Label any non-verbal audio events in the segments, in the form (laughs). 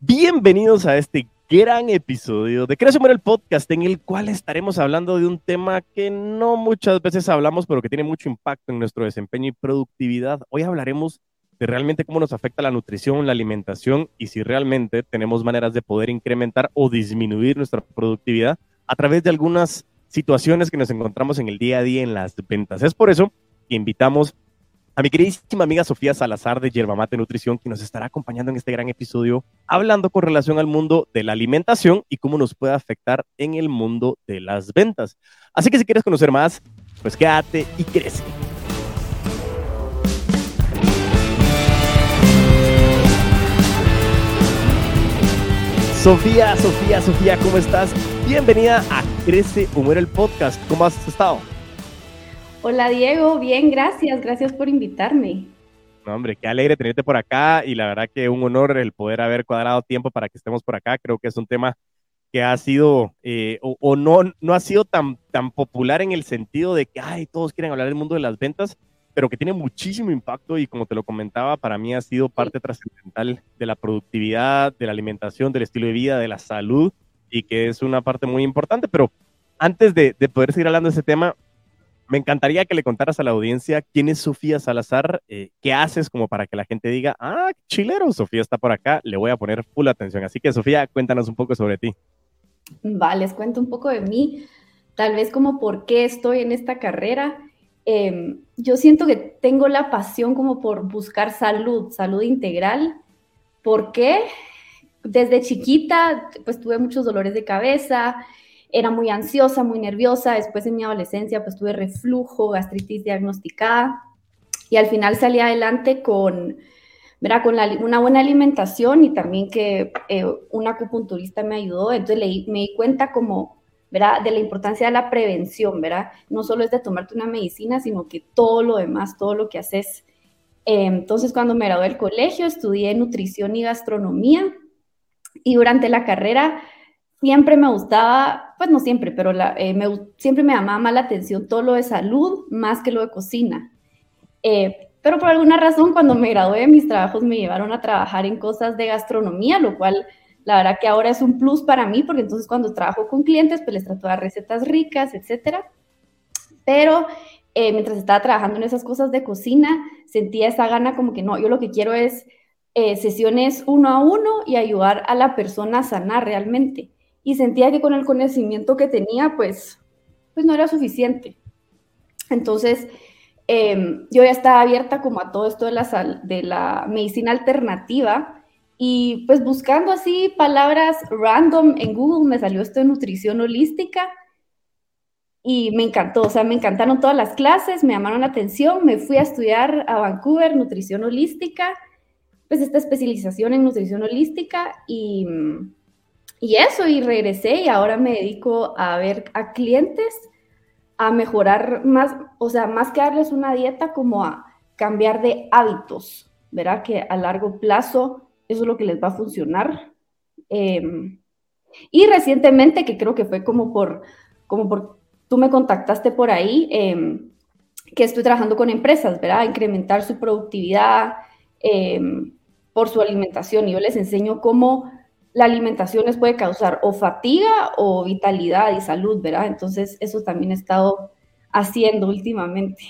Bienvenidos a este gran episodio de Crece el podcast en el cual estaremos hablando de un tema que no muchas veces hablamos, pero que tiene mucho impacto en nuestro desempeño y productividad. Hoy hablaremos de realmente cómo nos afecta la nutrición, la alimentación y si realmente tenemos maneras de poder incrementar o disminuir nuestra productividad a través de algunas situaciones que nos encontramos en el día a día en las ventas. Es por eso que invitamos a mi queridísima amiga Sofía Salazar de Yerba Mate Nutrición, que nos estará acompañando en este gran episodio, hablando con relación al mundo de la alimentación y cómo nos puede afectar en el mundo de las ventas. Así que si quieres conocer más, pues quédate y crece. Sofía, Sofía, Sofía, ¿cómo estás? Bienvenida a Crece o el podcast. ¿Cómo has estado? Hola Diego, bien, gracias, gracias por invitarme. No, hombre, qué alegre tenerte por acá y la verdad que un honor el poder haber cuadrado tiempo para que estemos por acá. Creo que es un tema que ha sido eh, o, no, no ha sido tan, tan popular en el sentido de que ay, todos quieren hablar del mundo de las ventas, pero que tiene muchísimo impacto y como te lo comentaba, para mí ha sido parte trascendental de la productividad, de la alimentación, del estilo de vida, de la salud y que es una parte muy importante. Pero antes de, de poder seguir hablando de ese tema, me encantaría que le contaras a la audiencia quién es Sofía Salazar, eh, qué haces como para que la gente diga, ah, chilero, Sofía está por acá, le voy a poner full atención. Así que Sofía, cuéntanos un poco sobre ti. Vale, les cuento un poco de mí, tal vez como por qué estoy en esta carrera. Em, yo siento que tengo la pasión como por buscar salud, salud integral. ¿Por qué? Desde chiquita, pues tuve muchos dolores de cabeza, era muy ansiosa, muy nerviosa. Después en mi adolescencia, pues tuve reflujo, gastritis diagnosticada. Y al final salí adelante con, ¿verdad? con una buena alimentación y también que eh, un acupunturista me ayudó. Entonces me di cuenta como, ¿verdad? De la importancia de la prevención, ¿verdad? No solo es de tomarte una medicina, sino que todo lo demás, todo lo que haces. Eh, entonces, cuando me gradué del colegio, estudié nutrición y gastronomía. Y durante la carrera siempre me gustaba, pues no siempre, pero eh, me, siempre me llamaba la atención todo lo de salud más que lo de cocina. Eh, pero por alguna razón, cuando me gradué, mis trabajos me llevaron a trabajar en cosas de gastronomía, lo cual la verdad que ahora es un plus para mí, porque entonces cuando trabajo con clientes, pues les trato de dar recetas ricas, etcétera. Pero eh, mientras estaba trabajando en esas cosas de cocina, sentía esa gana como que no, yo lo que quiero es sesiones uno a uno y ayudar a la persona a sanar realmente y sentía que con el conocimiento que tenía, pues, pues no era suficiente. Entonces, em, yo ya estaba abierta como a todo esto de la, de la medicina alternativa y pues buscando así palabras random en Google me salió esto de nutrición holística y me encantó, o sea, me encantaron todas las clases, me llamaron la atención, me fui a estudiar a Vancouver nutrición holística, pues esta especialización en nutrición holística y y eso, y regresé y ahora me dedico a ver a clientes, a mejorar más, o sea, más que darles una dieta, como a cambiar de hábitos, ¿verdad? Que a largo plazo eso es lo que les va a funcionar. Em, y recientemente, que creo que fue como por, como por, tú me contactaste por ahí, em, que estoy trabajando con empresas, ¿verdad? Incrementar su productividad em, por su alimentación. Y yo les enseño cómo la alimentación les puede causar o fatiga o vitalidad y salud, ¿verdad? Entonces, eso también he estado haciendo últimamente.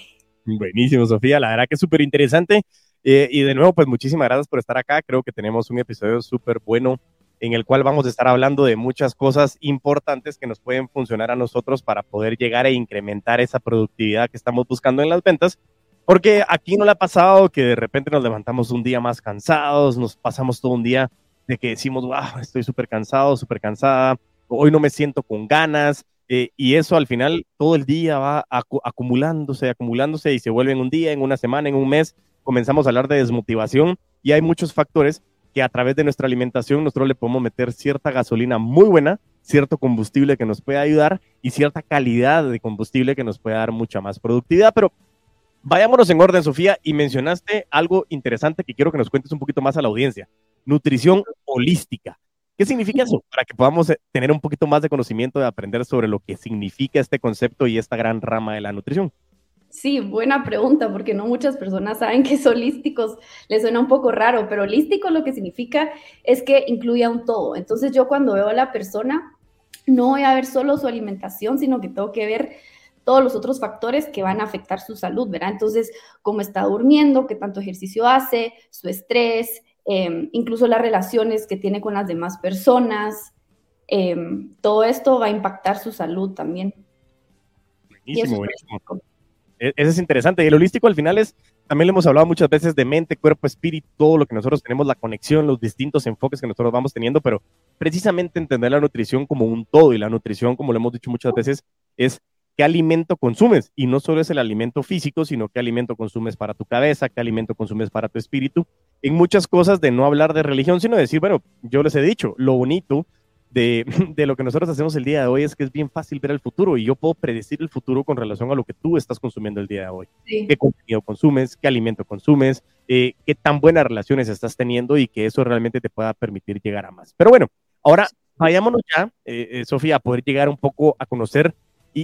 Buenísimo, Sofía. La verdad que es súper interesante. Eh, y de nuevo, pues muchísimas gracias por estar acá. Creo que tenemos un episodio súper bueno en el cual vamos a estar hablando de muchas cosas importantes que nos pueden funcionar a nosotros para poder llegar a incrementar esa productividad que estamos buscando en las ventas. Porque aquí no le ha pasado que de repente nos levantamos un día más cansados, nos pasamos todo un día de que decimos, wow, estoy súper cansado, súper cansada, hoy no me siento con ganas, eh, y eso al final todo el día va acumulándose, acumulándose y se vuelve en un día, en una semana, en un mes, comenzamos a hablar de desmotivación y hay muchos factores que a través de nuestra alimentación nosotros le podemos meter cierta gasolina muy buena, cierto combustible que nos puede ayudar y cierta calidad de combustible que nos puede dar mucha más productividad, pero vayámonos en orden, Sofía, y mencionaste algo interesante que quiero que nos cuentes un poquito más a la audiencia nutrición holística. ¿Qué significa eso? Para que podamos eh, tener un poquito más de conocimiento de aprender sobre lo que significa este concepto y esta gran rama de la nutrición. Sí, buena pregunta, porque no muchas personas saben que son holísticos. Les suena un poco raro, pero holístico lo que significa es que incluye un todo. Entonces yo cuando veo a la persona, no voy a ver solo su alimentación, sino que tengo que ver todos los otros factores que van a afectar su salud, ¿verdad? Entonces, cómo está durmiendo, qué tanto ejercicio hace, su estrés, em, incluso las relaciones que tiene con las demás personas, em, todo esto va a impactar su salud también. Buenísimo, buenísimo. E, eso es interesante. Y el holístico al final es, también le hemos hablado muchas veces de mente, cuerpo, espíritu, todo lo que nosotros tenemos, la conexión, los distintos enfoques que nosotros vamos teniendo, pero precisamente entender la nutrición como un todo y la nutrición, como lo hemos dicho muchas veces, es qué alimento consumes. Y no solo es el alimento físico, sino qué alimento consumes para tu cabeza, qué alimento consumes para tu espíritu. En muchas cosas de no hablar de religión, sino decir, bueno, yo les he dicho, lo bonito de, (laughs) de, lo que nosotros hacemos el día de hoy es que es bien fácil ver el futuro y yo puedo predecir el futuro con relación a lo que tú estás consumiendo el día de hoy. Qué contenido consumes, qué alimento consumes, eh, qué tan buenas relaciones estás teniendo y que eso realmente te pueda permitir llegar a más. Pero bueno, ahora vayámonos ya, eh, eh, Sofía, a poder llegar un poco a conocer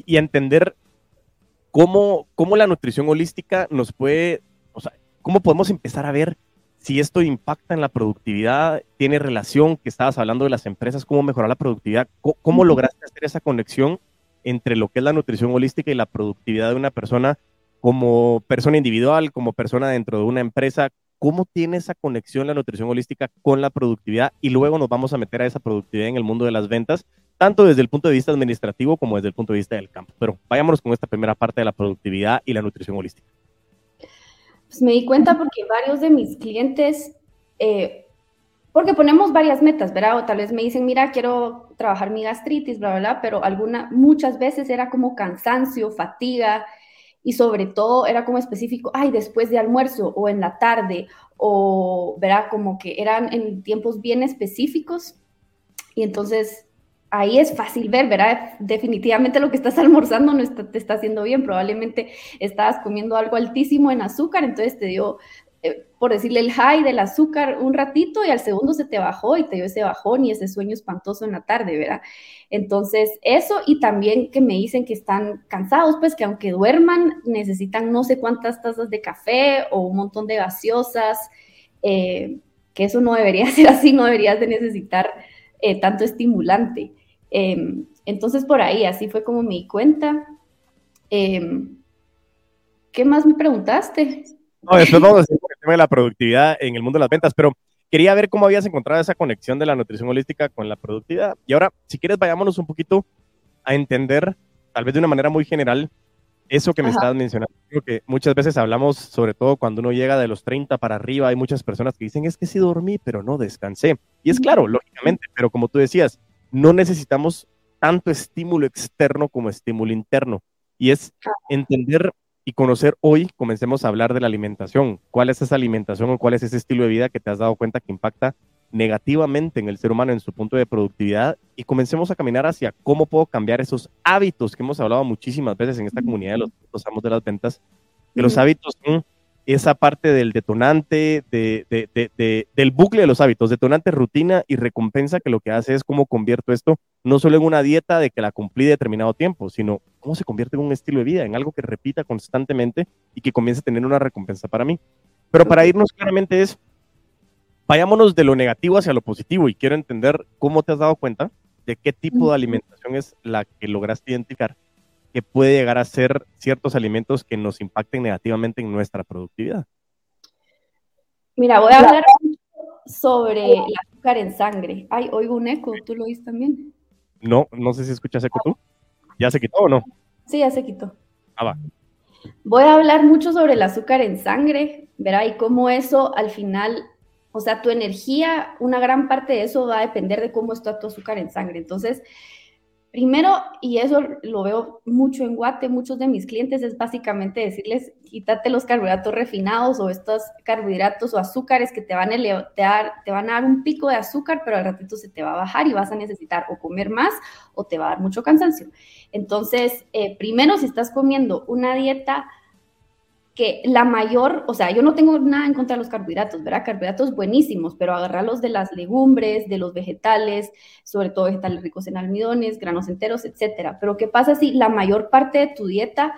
y, entender cómo, cómo la nutrición holística nos puede, o sea, cómo podemos empezar a ver si esto impacta en la productividad, tiene relación, que estabas hablando de las empresas, cómo mejorar la productividad, cómo, lograste hacer esa conexión entre lo que es la nutrición holística y la productividad de una persona como persona individual, como persona dentro de una empresa, cómo tiene esa conexión la nutrición holística con la productividad y luego nos vamos a meter a esa productividad en el mundo de las ventas tanto desde el punto de vista administrativo como desde el punto de vista del campo. Pero vayámonos con esta primera parte de la productividad y la nutrición holística. Pues me di cuenta porque varios de mis clientes, eh, porque ponemos varias metas, ¿verdad? O tal vez me dicen, mira, quiero trabajar mi gastritis, bla, bla, bla, pero alguna, muchas veces era como cansancio, fatiga, y sobre todo era como específico, ay, después de almuerzo o en la tarde, o, ¿verdad? Como que eran en tiempos bien específicos. Y entonces ahí es fácil ver, ¿verdad? Definitivamente lo que estás (laughs) almorzando no te está haciendo bien, probablemente estabas comiendo algo altísimo en azúcar, entonces te dio, eh, por decirle, el high del azúcar un ratito y al segundo se te bajó y te dio ese bajón y ese sueño espantoso en la tarde, ¿verdad? Entonces, eso y también que me dicen que están cansados, pues que aunque duerman, necesitan no sé cuántas tazas de café o un montón de gaseosas, eh, que eso no debería (laughs) ser así, no deberías de necesitar eh, tanto estimulante. Em, entonces, por ahí, así fue como me di cuenta. Em, ¿Qué más me preguntaste? No, después vamos a decir el tema de la productividad en el mundo de las ventas, pero quería ver cómo habías encontrado esa conexión de la nutrición holística con la productividad. Y ahora, si quieres, vayámonos un poquito a entender, tal vez de una manera muy general, eso que me estabas mencionando. Creo que muchas veces hablamos, sobre todo cuando uno llega de los 30 para arriba, hay muchas personas que dicen, es que sí dormí, pero no descansé. Y es claro, lógicamente, pero como tú decías, no necesitamos tanto estímulo externo como estímulo interno. Y es entender y conocer hoy, comencemos a hablar de la alimentación. ¿Cuál es esa alimentación o cuál es ese estilo de vida que te has dado cuenta que impacta negativamente en el ser humano en su punto de productividad? Y comencemos a caminar hacia cómo puedo cambiar esos hábitos que hemos hablado muchísimas veces en esta comunidad de los, los amos de las ventas, que los hábitos son esa parte del detonante, de, del bucle de los hábitos, detonante, rutina y recompensa, que lo que hace es cómo convierto esto no solo en una dieta de que la cumplí determinado tiempo, sino cómo se convierte en un estilo de vida, en algo que repita constantemente y que comience a tener una recompensa para mí. Pero para irnos claramente es, vayámonos de lo negativo hacia lo positivo y quiero entender cómo te has dado cuenta de qué tipo de alimentación es la que lograste identificar que puede llegar a ser ciertos alimentos que nos impacten negativamente en nuestra productividad? Mira, voy a hablar sobre el azúcar en sangre. Ay, oigo un eco, ¿tú lo oís también? No, no sé si escuchas eco tú. ¿Ya se quitó o no? Sí, ya se quitó. Ah, va. Voy a hablar mucho sobre el azúcar en sangre, verá, y cómo eso al final, o sea, tu energía, una gran parte de eso va a depender de cómo está tu azúcar en sangre. Entonces, Primero, y eso lo veo mucho en Guate, muchos de mis clientes es básicamente decirles, quítate los carbohidratos refinados o estos carbohidratos o azúcares que te van, a te, van a dar un pico de azúcar, pero al ratito se te va a bajar y vas a necesitar o comer más o te va a dar mucho cansancio. Entonces, eh, primero, si estás comiendo una dieta que la mayor, o sea, yo no tengo nada en contra de los carbohidratos, ¿verdad? Carbohidratos buenísimos, pero agarrarlos de las legumbres, de los vegetales, sobre todo vegetales ricos en almidones, granos enteros, etcétera. Pero ¿qué pasa si la mayor parte de tu dieta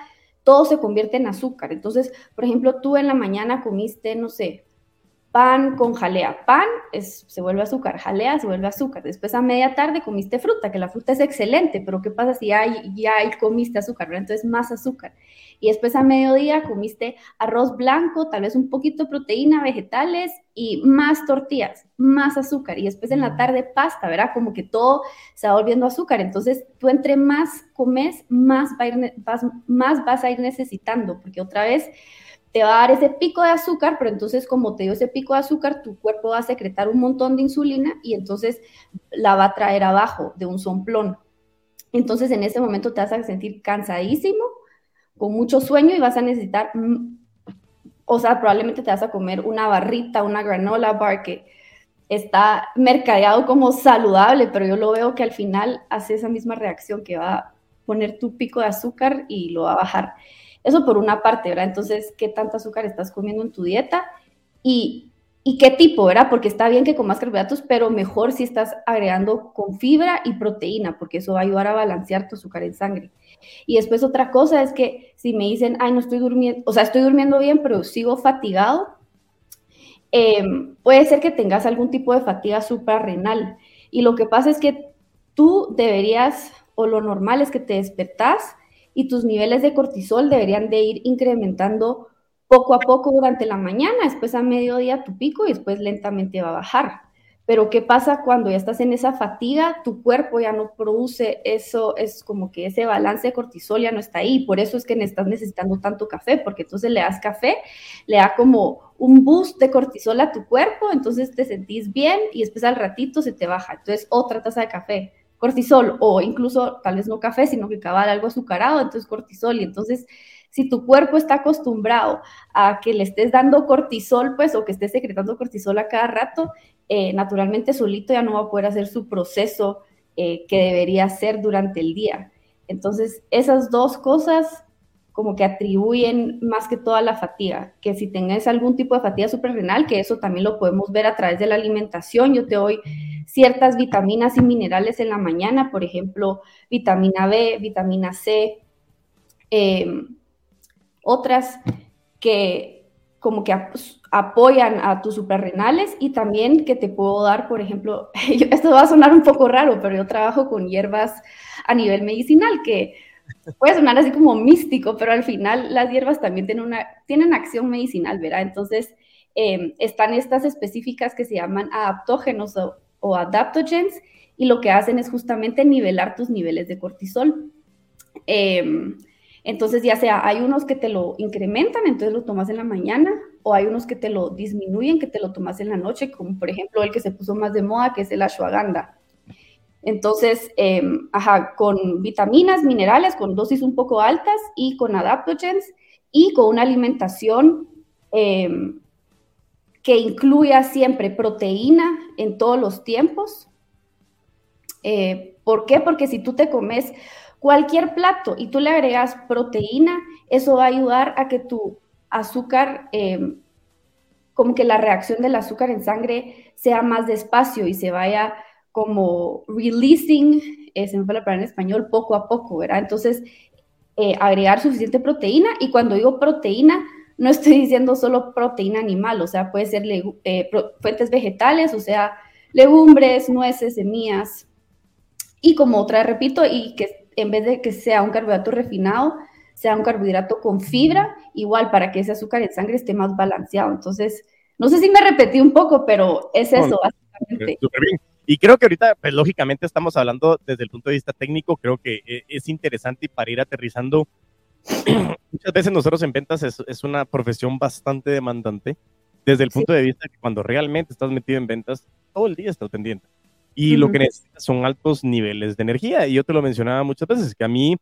todo se convierte en azúcar. Entonces, por ejemplo, tú en la mañana comiste, no sé, pan con jalea. Pan es, se vuelve azúcar, jalea se vuelve azúcar. Después a media tarde comiste fruta, que la fruta es excelente, pero ¿qué pasa si ya, ya comiste azúcar? Entonces más azúcar. Y después a mediodía comiste arroz blanco, tal vez un poquito de proteína, vegetales y más tortillas, más azúcar. Y después en la mm. tarde pasta, ¿verdad? Como que todo se va volviendo azúcar. Entonces tú entre más comes, más, más vas a ir necesitando, porque otra vez te va a dar ese pico de azúcar, pero entonces como te dio ese pico de azúcar, tu cuerpo va a secretar un montón de insulina y entonces la va a traer abajo de un somplón. Entonces en ese momento te vas a sentir cansadísimo, con mucho sueño y vas a necesitar, mm, o sea, probablemente te vas a comer una barrita, una granola bar que está mercadeado como saludable, pero yo lo veo que al final hace esa misma reacción que va a poner tu pico de azúcar y lo va a bajar. Eso por una parte, ¿verdad? Entonces, ¿qué tanto azúcar estás comiendo en tu dieta? Y, y qué tipo, ¿verdad? Porque está bien que comas carbohidratos, pero mejor si estás agregando con fibra y proteína, porque eso va a ayudar a balancear tu azúcar en sangre. Y después otra cosa es que si me dicen, ay, no estoy durmiendo, o sea, estoy durmiendo bien, pero sigo fatigado, em, puede ser que tengas algún tipo de fatiga suprarrenal. Y lo que pasa es que tú deberías, o lo normal es que te despertás y tus niveles de cortisol deberían de ir incrementando poco a poco durante la mañana, después a mediodía tu pico y después lentamente va a bajar. Pero ¿qué pasa cuando ya estás en esa fatiga? Tu cuerpo ya no produce eso, es como que ese balance de cortisol ya no está ahí. Por eso es que estás necesitando tanto café, porque entonces le das café, le da como un boost de cortisol a tu cuerpo, entonces te sentís bien y después al ratito se te baja. Entonces otra taza de café cortisol o incluso tal vez no café, sino que cabal algo azucarado, entonces cortisol. Y entonces, si tu cuerpo está acostumbrado a que le estés dando cortisol, pues, o que estés secretando cortisol a cada rato, eh, naturalmente solito ya no va a poder hacer su proceso eh, que debería hacer durante el día. Entonces, esas dos cosas como que atribuyen más que toda la fatiga, que si tengas algún tipo de fatiga suprarrenal, que eso también lo podemos ver a través de la alimentación, yo te doy ciertas vitaminas y minerales en la mañana, por ejemplo, vitamina B, vitamina C, em, otras que como que apoyan a tus suprarrenales y también que te puedo dar, por ejemplo, (laughs) esto va a sonar un poco raro, pero yo trabajo con hierbas a nivel medicinal, que puede sonar así como místico, pero al final las hierbas también tienen, una, tienen acción medicinal, ¿verdad? Entonces, em, están estas específicas que se llaman adaptógenos o, adaptogens y lo que hacen es justamente nivelar tus niveles de cortisol. Em, entonces, ya sea, hay unos que te lo incrementan, entonces lo tomas en la mañana, o hay unos que te lo disminuyen, que te lo tomas en la noche, como por ejemplo el que se puso más de moda, que es el ashwagandha. Entonces, em, ajá, con vitaminas, minerales, con dosis un poco altas y con adaptogens y con una alimentación em, que incluya siempre proteína en todos los tiempos. Eh, ¿Por qué? Porque si tú te comes cualquier plato y tú le agregas proteína, eso va a ayudar a que tu azúcar, em, como que la reacción del azúcar en sangre sea más despacio y se vaya como releasing, eh, se me fue la palabra en español, poco a poco, ¿verdad? Entonces, eh, agregar suficiente proteína y cuando digo proteína, no estoy (laughs) diciendo solo proteína animal, o sea, puede ser eh, fuentes vegetales, o sea, legumbres, nueces, semillas. Y como otra, repito, y que en vez de que sea un carbohidrato refinado, sea un carbohidrato con fibra, igual para que ese azúcar en sangre esté más balanceado. Entonces, no sé si me repetí un poco, pero es eso, básicamente. bien. Y creo que ahorita, pues lógicamente estamos hablando desde el punto de vista técnico, creo que eh, es interesante y para ir aterrizando, (clears throat) muchas veces nosotros en ventas es, es una profesión bastante demandante, desde el punto de vista que cuando realmente estás metido en ventas, todo el día estás pendiente. Y lo que necesitas son altos niveles de energía. Y yo te lo mencionaba muchas veces, que a mí,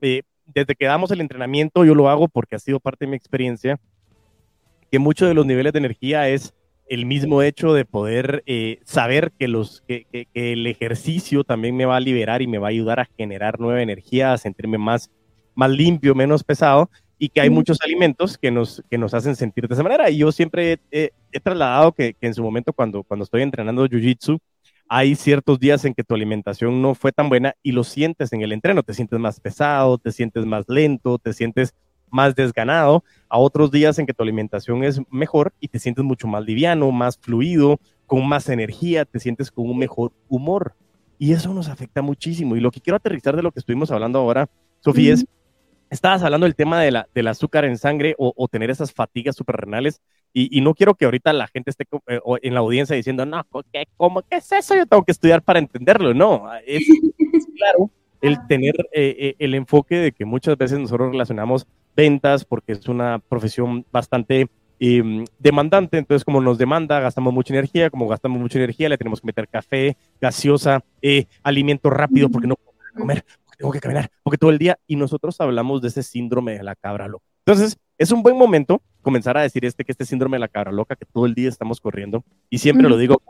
eh, desde que damos el entrenamiento, yo lo hago porque ha sido parte de mi experiencia, que muchos de los niveles de energía es el mismo hecho de poder eh, saber que, los, que, el ejercicio también me va a liberar y me va a ayudar a generar nueva energía, a sentirme más, más limpio, menos pesado, y que hay muchos alimentos que nos, que nos hacen sentir de esa manera. Y yo siempre he, trasladado que, en su momento cuando, cuando estoy entrenando Jiu-Jitsu, hay ciertos días en que tu alimentación no fue tan buena y lo sientes en el entreno, te sientes más pesado, te sientes más lento, te sientes más desganado, a otros días en que tu alimentación es mejor y te sientes mucho más liviano, más fluido, con más energía, te sientes con un mejor humor. Y eso nos afecta muchísimo. Y lo que quiero aterrizar de lo que estuvimos hablando ahora, Sofía, es, estabas hablando del tema de la, del azúcar en sangre o, tener esas fatigas suprarrenales. Y, y no quiero que ahorita la gente esté eh, en la audiencia diciendo, no, ¿qué, cómo, ¿qué es eso? Yo tengo que estudiar para entenderlo. No, (laughs) es, claro el tener eh, eh, el enfoque de que muchas veces nosotros relacionamos ventas porque es una profesión bastante em, demandante, entonces como nos demanda, gastamos mucha energía, como gastamos mucha energía, le tenemos que meter café, gaseosa, eh, alimento rápido porque no puedo comer, porque tengo que caminar, porque todo el día, y nosotros hablamos de ese síndrome de la cabra loca. Entonces, es un buen momento comenzar a decir este que este síndrome de la cabra loca, que todo el día estamos corriendo, y siempre lo digo,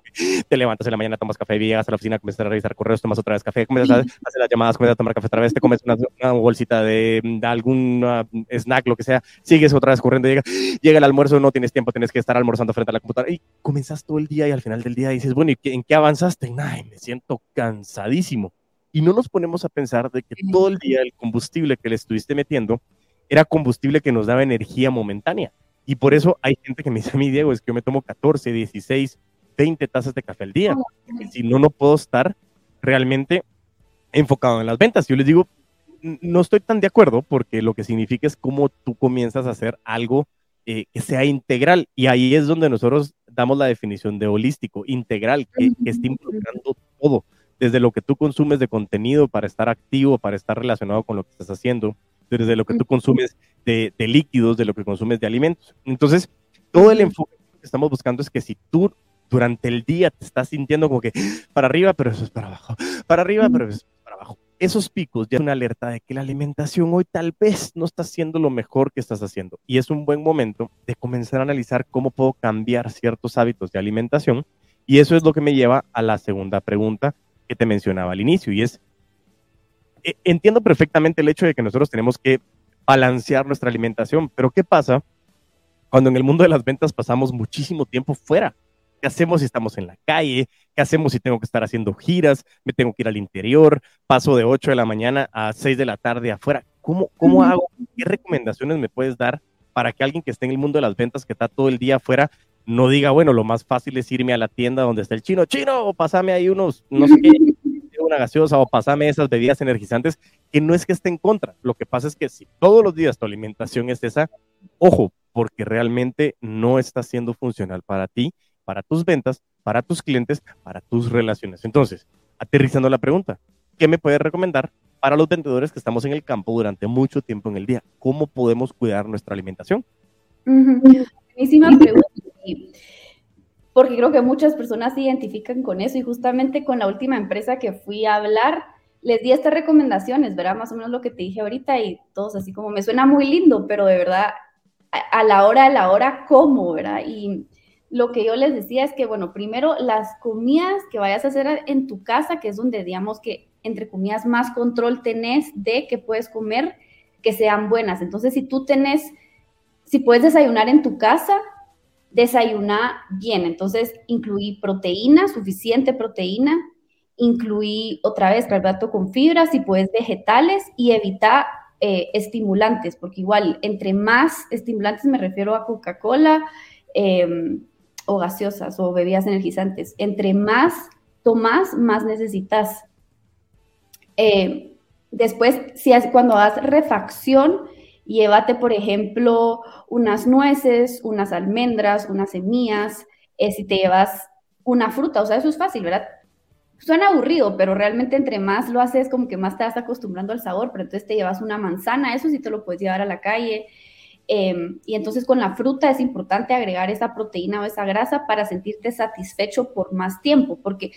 te levantas en la mañana, tomas café, llegas a la oficina, comienzas a revisar correos, tomas otra vez café, comienzas a hacer las llamadas, comienzas a tomar café otra vez, te comes una, bolsita de, algún snack, lo que sea, sigues otra vez corriendo, llega, llega el almuerzo, no tienes tiempo, tienes que estar almorzando frente a la computadora, y comienzas todo el día y al final del día dices, bueno, ¿y en qué avanzaste? Ay, me siento cansadísimo. Y no nos ponemos a pensar de que todo el día el combustible que le estuviste metiendo era combustible que nos daba energía momentánea. Y por eso hay gente que me dice a mí, Diego, es que yo me tomo 14, 16, 20 tazas de café al día. Si no, no puedo estar realmente enfocado en las ventas. Yo les digo, no estoy tan de acuerdo porque lo que significa es cómo tú comienzas a hacer algo eh, que sea integral. Y ahí es donde nosotros damos la definición de holístico, integral, que, que esté involucrando todo, desde lo que tú consumes de contenido para estar activo, para estar relacionado con lo que estás haciendo, desde lo que tú consumes de, líquidos, de lo que consumes de alimentos. Entonces, todo el enfoque que estamos buscando es que si tú durante el día te estás sintiendo como que para arriba, pero eso es para abajo, para arriba, pero eso es para abajo. Esos picos ya es una alerta de que la alimentación hoy tal vez no está haciendo lo mejor que estás haciendo. Y es un buen momento de comenzar a analizar cómo puedo cambiar ciertos hábitos de alimentación. Y eso es lo que me lleva a la segunda pregunta que te mencionaba al inicio, y es, entiendo perfectamente el hecho de que nosotros tenemos que balancear nuestra alimentación, pero ¿qué pasa cuando en el mundo de las ventas pasamos muchísimo tiempo fuera? ¿Qué hacemos si estamos en la calle? ¿Qué hacemos si tengo que estar haciendo giras? ¿Me tengo que ir al interior? ¿Paso de 8 de la mañana a 6 de la tarde afuera? ¿Cómo, cómo hago? ¿Qué recomendaciones me puedes dar para que alguien que esté en el mundo de las ventas, que está todo el día afuera, no diga, bueno, lo más fácil es irme a la tienda donde está el chino, chino, o pasame ahí unos, no sé qué, una gaseosa o pasame esas bebidas energizantes, que no es que esté en contra. Lo que pasa es que si todos los días tu alimentación es esa, ojo, porque realmente no está siendo funcional para ti, para tus ventas, para tus clientes, para tus relaciones. Entonces, aterrizando la pregunta, ¿qué me puedes recomendar para los vendedores que estamos en el campo durante mucho tiempo en el día? ¿Cómo podemos cuidar nuestra alimentación? Buenísima pregunta porque creo que muchas personas se identifican con eso y justamente con la última empresa que fui a hablar, les di estas recomendaciones, ¿verdad? Más o menos lo que te dije ahorita y todos así como me suena muy lindo, pero de verdad, a, la hora de la hora, ¿cómo, verdad? Y lo que yo les decía es que, bueno, primero las comidas que vayas a hacer en tu casa, que es donde digamos que entre comidas más control tenés de que puedes comer, que sean buenas. Entonces, si tú tenés, si puedes desayunar en tu casa, desayuna bien. Entonces, incluí proteína, suficiente proteína, incluí otra vez carbohidrato con fibras y pues vegetales y evita eh, estimulantes, porque igual entre más estimulantes me refiero a Coca-Cola em, o gaseosas o bebidas energizantes, entre más tomas, más necesitas. Eh, después, si cuando haces refacción, llévate, por ejemplo, unas nueces, unas almendras, unas semillas, eh, si te llevas una fruta, o sea, eso es fácil, ¿verdad? Suena aburrido, pero realmente entre más lo haces, como que más te vas acostumbrando al sabor, pero entonces te llevas una manzana, eso sí te lo puedes llevar a la calle. Em, y entonces con la fruta es importante agregar esa proteína o esa grasa para sentirte satisfecho por más tiempo, porque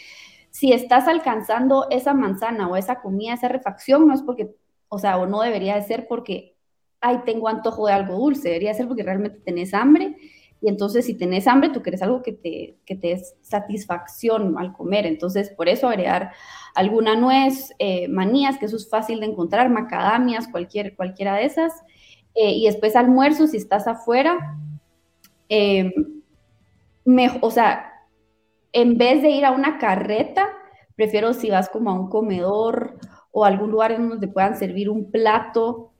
si estás alcanzando esa manzana o esa comida, esa refacción, no es porque, o sea, o no debería de ser porque ay, tengo antojo de algo dulce, debería ser porque realmente tenés hambre. Y entonces, si tenés hambre, tú quieres algo que te, que te satisfacción al comer. Entonces, por eso agregar alguna nuez, eh, manías, que eso es fácil de encontrar, macadamias, cualquier, cualquiera de esas. Eh, y después almuerzo, si estás afuera, eh, o sea, en vez de ir a una carreta, prefiero si vas como a un comedor o algún lugar en donde puedan servir un plato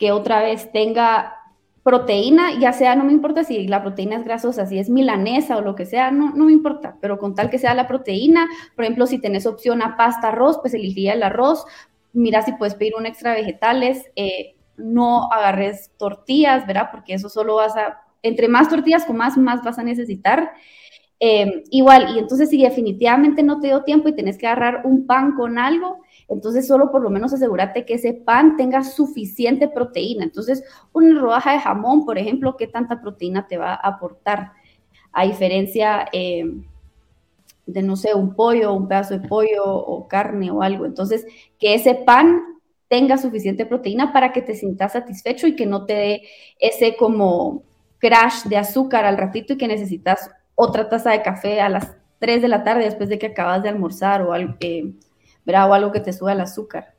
que otra vez tenga proteína, ya sea, no me importa si la proteína es grasosa, si es milanesa o lo que sea, no, no me importa, pero con tal que sea la proteína, por ejemplo, si tenés opción a pasta, arroz, pues elegiría el arroz, mira si puedes pedir un extra vegetales, eh, no agarres tortillas, ¿verdad? Porque eso solo vas a, entre más tortillas con más, más vas a necesitar. Eh, igual, y entonces si definitivamente no te dio tiempo y tenés que agarrar un pan con algo, entonces solo por lo menos asegúrate que ese pan tenga suficiente proteína. Entonces, una rodaja de jamón, por ejemplo, ¿qué tanta proteína te va a aportar? A diferencia eh, de, no sé, un pollo, un pedazo de pollo o carne o algo. Entonces, que ese pan tenga suficiente proteína para que te sientas satisfecho y que no te dé ese como crash de azúcar al ratito y que necesitas otra taza de café a las 3 de la tarde después de que acabas de almorzar o algo, eh, o algo que te suba el azúcar.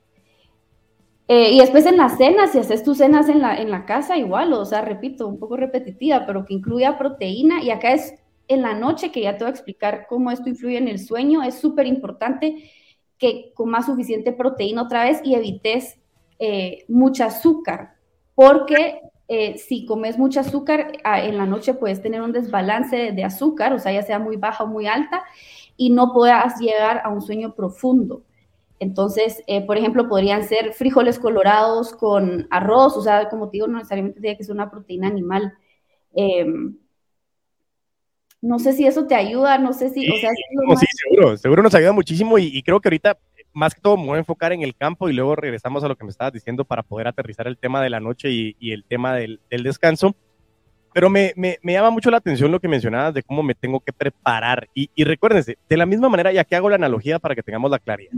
Eh, y después en las cenas, si haces tus cenas en la, en la casa, igual, o sea, repito, un poco repetitiva, pero que incluya proteína. Y acá es en la noche, que ya te voy a explicar cómo esto influye en el sueño. Es súper importante que comas suficiente proteína otra vez y evites eh, mucha azúcar, porque eh, si comes mucho azúcar, ah, en la noche puedes tener un desbalance de, azúcar, o sea, ya sea muy baja o muy alta, y no puedas llegar a un sueño profundo. Entonces, eh, por ejemplo, podrían ser frijoles colorados con arroz, o sea, como te digo, no necesariamente tiene que ser una proteína animal. Em, no sé si eso te ayuda, no sé si, sí, seguro, seguro nos ayuda muchísimo y, creo que ahorita, más que todo, me voy a enfocar en el campo y luego regresamos a lo que me estabas diciendo para poder aterrizar el tema de la noche y, el tema del, descanso. Pero me, me, llama mucho la atención lo que mencionabas de cómo me tengo que preparar. Y, y recuérdense, de la misma manera, ya que hago la analogía para que tengamos la claridad.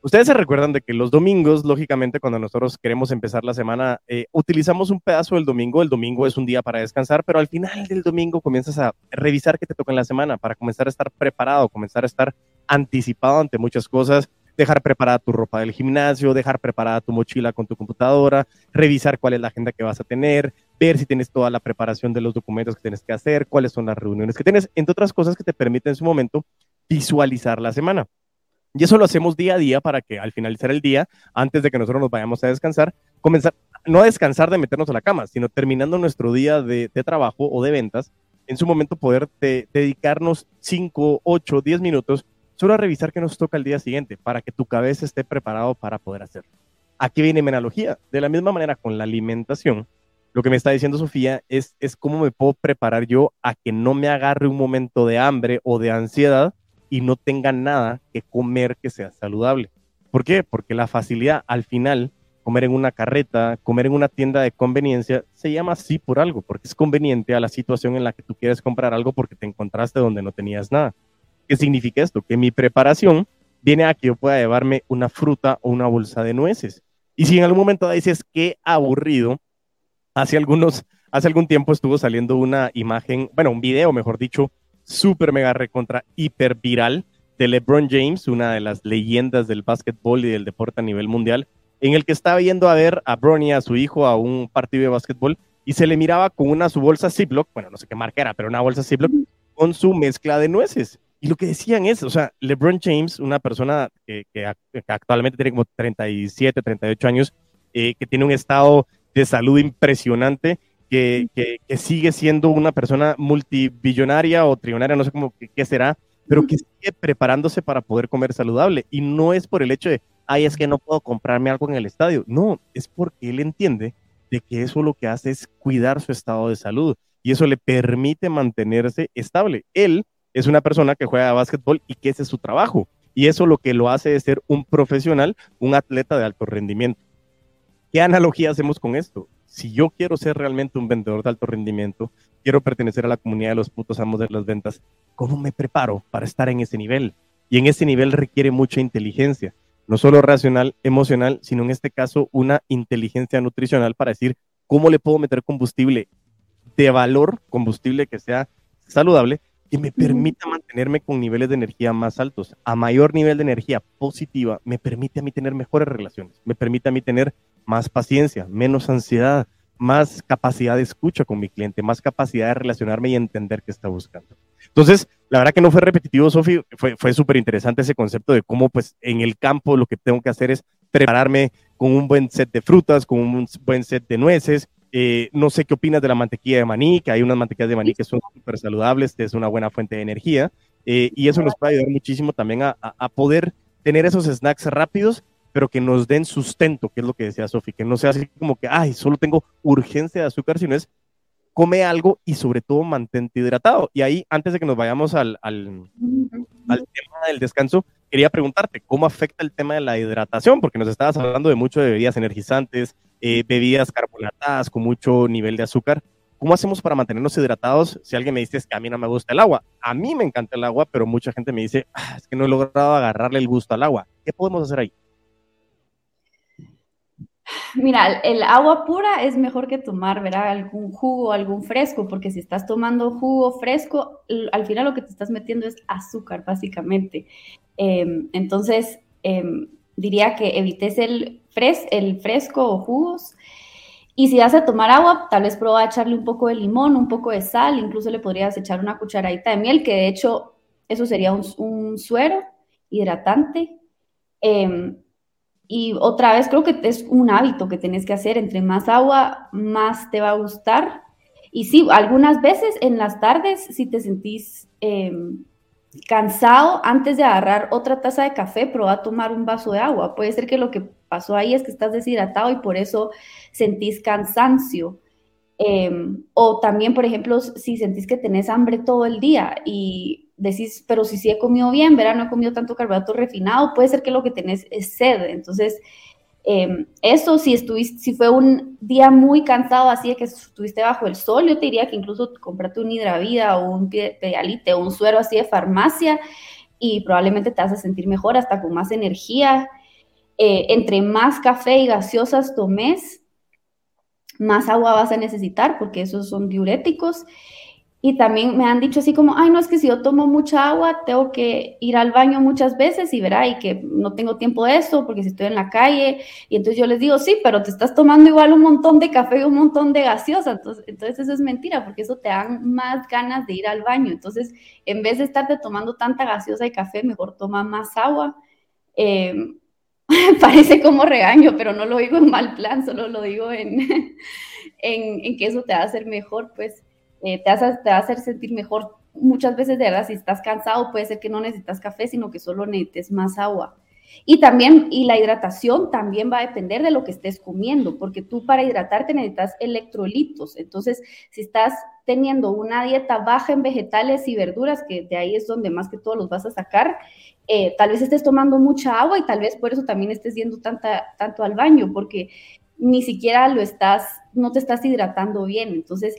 Ustedes se recuerdan de que los domingos, lógicamente, cuando nosotros queremos empezar la semana, eh, utilizamos un pedazo del domingo. El domingo es un día para descansar, pero al final del domingo comienzas a revisar qué te toca en la semana para comenzar a estar preparado, comenzar a estar anticipado ante muchas cosas, dejar preparada tu ropa del gimnasio, dejar preparada tu mochila con tu computadora, revisar cuál es la agenda que vas a tener, ver si tienes toda la preparación de los documentos que tienes que hacer, cuáles son las reuniones que tienes, entre otras cosas que te permiten en su momento visualizar la semana. Y eso lo hacemos día a día para que al finalizar el día, antes de que nosotros nos vayamos a descansar, comenzar, no a descansar de meternos a la cama, sino terminando nuestro día de, trabajo o de ventas, en su momento poder dedicarnos 5, 8, 10 minutos solo a revisar qué nos toca el día siguiente, para que tu cabeza esté preparado para poder hacerlo. Aquí viene mi analogía. De la misma manera con la alimentación, lo que me está diciendo Sofía es, es cómo me puedo preparar yo a que no me agarre un momento de hambre o de ansiedad y no tengan nada que comer que sea saludable. ¿Por qué? Porque la facilidad al final, comer en una carreta, comer en una tienda de conveniencia, se llama así por algo, porque es conveniente a la situación en la que tú quieres comprar algo porque te encontraste donde no tenías nada. ¿Qué significa esto? Que mi preparación viene a que yo pueda llevarme una fruta o una bolsa de nueces. Y si en algún momento dices, qué aburrido, hace algunos, hace algún tiempo estuvo saliendo una imagen, bueno, un video, mejor dicho, súper mega recontra hiper viral de LeBron James, una de las leyendas del básquetbol y del deporte a nivel mundial, en el que estaba yendo a ver a Bronny, a su hijo, a un partido de básquetbol y se le miraba con una su bolsa Ziploc, bueno, no sé qué marca era, pero una bolsa Ziploc con su mezcla de nueces. Y lo que decían es, o sea, LeBron James, una persona que, actualmente tiene como 37, 38 años, eh, que tiene un estado de salud impresionante, que, sigue siendo una persona multibillonaria o trillonaria, no sé cómo qué será, pero que sigue preparándose para poder comer saludable. Y no es por el hecho de, ay, es que no puedo comprarme algo en el estadio. No, es porque él entiende de que eso lo que hace es cuidar su estado de salud y eso le permite mantenerse estable. Él es una persona que juega a básquetbol y que ese es su trabajo. Y eso lo que lo hace es ser un profesional, un atleta de alto rendimiento. ¿Qué analogía hacemos con esto? si yo quiero ser realmente un vendedor de alto rendimiento, quiero pertenecer a la comunidad de los putos amos de las ventas, ¿cómo me preparo para estar en ese nivel? Y en ese nivel requiere mucha inteligencia, no solo racional, emocional, sino en este caso una inteligencia nutricional para decir cómo le puedo meter combustible de valor, combustible que sea saludable, que me permita mantenerme con niveles de energía más altos. A mayor nivel de energía positiva, me permite a mí tener mejores relaciones, me permite a mí tener más paciencia, menos ansiedad, más capacidad de escucha con mi cliente, más capacidad de relacionarme y entender qué está buscando. Entonces, la verdad que no fue repetitivo, Sofi, fue, fue súper interesante ese concepto de cómo pues en el campo lo que tengo que hacer es prepararme con un buen set de frutas, con un buen set de nueces. Eh, no sé qué opinas de la mantequilla de maní, que hay unas mantequillas de maní que son súper saludables, es una buena fuente de energía. Eh, y eso nos puede ayudar muchísimo también a, a, poder tener esos snacks rápidos, pero que nos den sustento, que es lo que decía Sofi, que no sea así como que, ay, solo tengo urgencia de azúcar, sino es come algo y sobre todo mantente hidratado. Y ahí, antes de que nos vayamos al, al, al tema del descanso, quería preguntarte, ¿cómo afecta el tema de la hidratación? Porque nos estabas hablando de mucho de bebidas energizantes, eh, bebidas carbonatadas con mucho nivel de azúcar. ¿Cómo hacemos para mantenernos hidratados? Si alguien me dice que a mí no me gusta el agua, a mí me encanta el agua, pero mucha gente me dice, ah, es que no he logrado agarrarle el gusto al agua. ¿Qué podemos hacer ahí? Mira, el agua pura es mejor que tomar, ¿verdad? Algún jugo, algún fresco, porque si estás tomando jugo fresco, al final lo que te estás metiendo es azúcar, básicamente. Em, entonces, em, diría que evites el, fres el fresco o jugos. Y si vas a tomar agua, tal vez prueba a echarle un poco de limón, un poco de sal, incluso le podrías echar una cucharadita de miel, que de hecho eso sería un, suero hidratante. Em, y otra vez creo que es un hábito que tenés que hacer. Entre más agua, más te va a gustar. Y sí, algunas veces en las tardes, si te sentís cansado, antes de agarrar otra taza de café, prueba a tomar un vaso de agua. Puede ser que lo que pasó ahí es que estás deshidratado y por eso sentís cansancio. Em, o también, por ejemplo, si sentís que tenés hambre todo el día y decís, pero si sí he comido bien, verá, no he comido tanto carbohidrato refinado, puede ser que lo que tenés es sed. Entonces, Em, eso, si, estuviste, si fue un día muy cansado, así de que estuviste bajo el sol, yo te diría que incluso comprate un hidravida o un pedialite o un suero así de farmacia y probablemente te vas a sentir mejor, hasta con más energía. Eh, entre más café y gaseosas tomes, más agua vas a necesitar porque esos son diuréticos y también me han dicho así como, ay, no, es que si yo tomo mucha agua, tengo que ir al baño muchas veces y verá, y que no tengo tiempo de eso porque si estoy en la calle. Y entonces yo les digo, sí, pero te estás tomando igual un montón de café y un montón de gaseosa. Entonces, entonces eso es mentira porque eso te dan más ganas de ir al baño. Entonces, en vez de estarte tomando tanta gaseosa y café, mejor toma más agua. Eh, (laughs) parece como regaño, pero no lo digo en mal plan, solo lo digo en, (laughs) en que eso te va a hacer mejor, pues. Eh, te, va a hacer sentir mejor. Muchas veces, de verdad, si estás cansado, puede ser que no necesitas café, sino que solo necesites más agua. Y también, y la hidratación también va a depender de lo que estés comiendo, porque tú para hidratarte necesitas electrolitos. Entonces, si estás teniendo una dieta baja en vegetales y verduras, que de ahí es donde más que todo los vas a sacar, eh, tal vez estés tomando mucha agua y tal vez por eso también estés yendo tanta, tanto al baño, porque ni siquiera lo estás, no te estás hidratando bien. Entonces,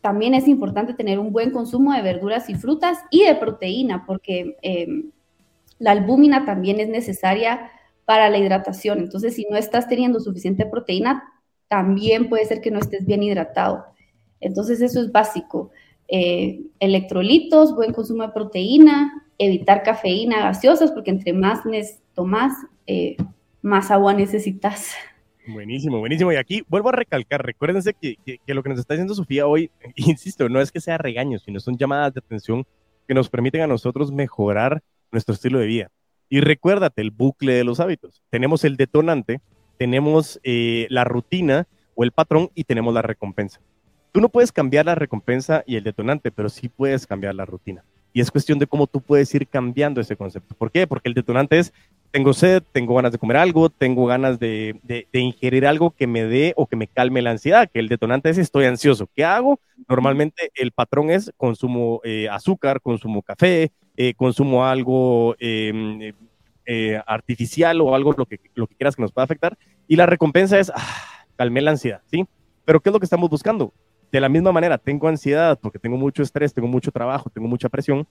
también es importante tener un buen consumo de verduras y frutas y de proteína, porque em, la albúmina también es necesaria para la hidratación. Entonces, si no estás teniendo suficiente proteína, también puede ser que no estés bien hidratado. Entonces, eso es básico. Eh, electrolitos, buen consumo de proteína, evitar cafeína, gaseosas, porque entre más tomas, eh, más agua necesitas. Buenísimo, buenísimo. Y aquí vuelvo a recalcar, recuérdense que, lo que nos está diciendo Sofía hoy, (laughs) insisto, no es que sea regaño, sino son llamadas de atención que nos permiten a nosotros mejorar nuestro estilo de vida. Y recuérdate el bucle de los hábitos. Tenemos el detonante, tenemos eh, la rutina o el patrón y tenemos la recompensa. Tú no puedes cambiar la recompensa y el detonante, pero sí puedes cambiar la rutina. Y es cuestión de cómo tú puedes ir cambiando ese concepto. ¿Por qué? Porque el detonante es tengo sed, tengo ganas de comer algo, tengo ganas de, ingerir algo que me dé o que me calme la ansiedad, que el detonante es estoy ansioso. ¿Qué hago? Normalmente el patrón es consumo eh, azúcar, consumo café, eh, consumo algo em, eh, artificial o algo lo que, lo que quieras que nos pueda afectar. Y la recompensa es, ah, calmé la ansiedad, ¿sí? Pero ¿qué es lo que estamos buscando? De la misma manera, tengo ansiedad porque tengo mucho estrés, tengo mucho trabajo, tengo mucha presión,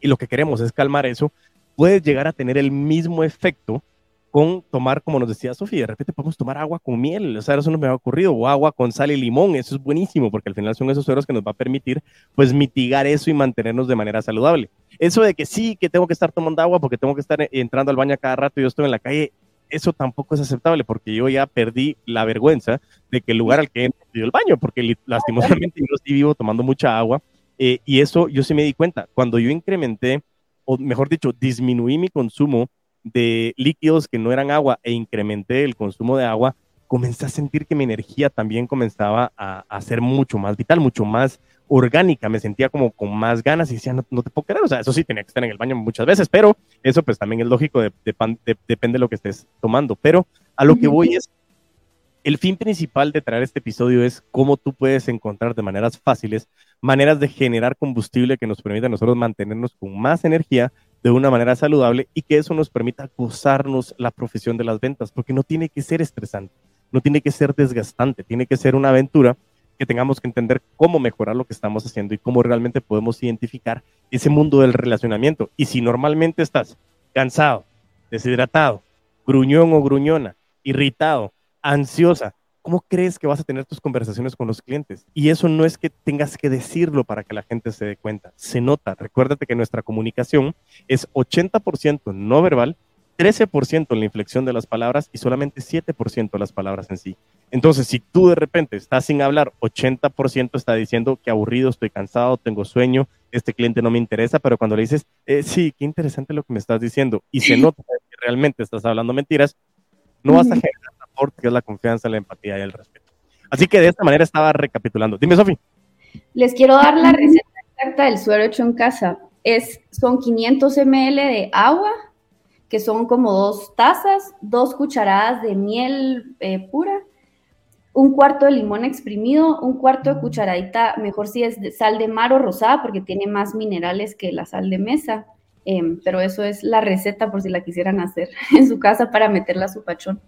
y lo que queremos es calmar eso, puedes llegar a tener el mismo efecto con tomar, como nos decía Sofía, de repente podemos tomar agua con miel, o sea, eso no me ha ocurrido, o agua con sal y limón, eso es buenísimo, porque al final son esos sueros que nos va a permitir, pues, mitigar eso y mantenernos de manera saludable. Eso de que sí, que tengo que estar tomando agua porque tengo que estar entrando al baño cada rato y yo estoy en la calle, eso tampoco es aceptable, porque yo ya perdí la vergüenza de que el lugar al que ido el baño, porque lastimosamente yo sí vivo tomando mucha agua, eh, y eso yo sí me di cuenta, cuando yo incrementé o mejor dicho, disminuí mi consumo de líquidos que no eran agua e incrementé el consumo de agua, comencé a sentir que mi energía también comenzaba a, a ser mucho más vital, mucho más orgánica, me sentía como con más ganas y decía, no, te puedo creer, o sea, eso sí, tenía que estar en el baño muchas veces, pero eso pues también es lógico, depende de lo que estés tomando, pero a lo que voy es, el fin principal de traer este episodio es cómo tú puedes encontrar de maneras fáciles maneras de generar combustible que nos permita a nosotros mantenernos con más energía de una manera saludable y que eso nos permita gozarnos la profesión de las ventas, porque no tiene que ser estresante, no tiene que ser desgastante, tiene que ser una aventura que tengamos que entender cómo mejorar lo que estamos haciendo y cómo realmente podemos identificar ese mundo del relacionamiento. Y si normalmente estás cansado, deshidratado, gruñón o gruñona, irritado, ansiosa, ¿cómo crees que vas a tener tus conversaciones con los clientes? Y eso no es que tengas que decirlo para que la gente se dé cuenta, se nota. Recuérdate que nuestra comunicación es 80% no verbal 13% en la inflexión de las palabras y solamente 7% las palabras en sí. Entonces, si tú de repente estás sin hablar, 80% está diciendo que aburrido, estoy cansado, tengo sueño, este cliente no me interesa, pero cuando le dices, eh, sí, qué interesante lo que me estás diciendo, y se nota que realmente estás hablando mentiras, no vas a generar aporte, que es la confianza, la empatía y el respeto. Así que de esta manera estaba recapitulando. Dime, Sofi. Les quiero dar la receta exacta del suero hecho en casa. Es, son 500 ml de agua, que son como dos tazas, dos cucharadas de miel eh, pura, un cuarto de limón exprimido, un cuarto de cucharadita, mejor si es de sal de mar o rosada, porque tiene más minerales que la sal de mesa. Em, pero eso es la receta por si la quisieran hacer (laughs) en su casa para meterla a su pachón.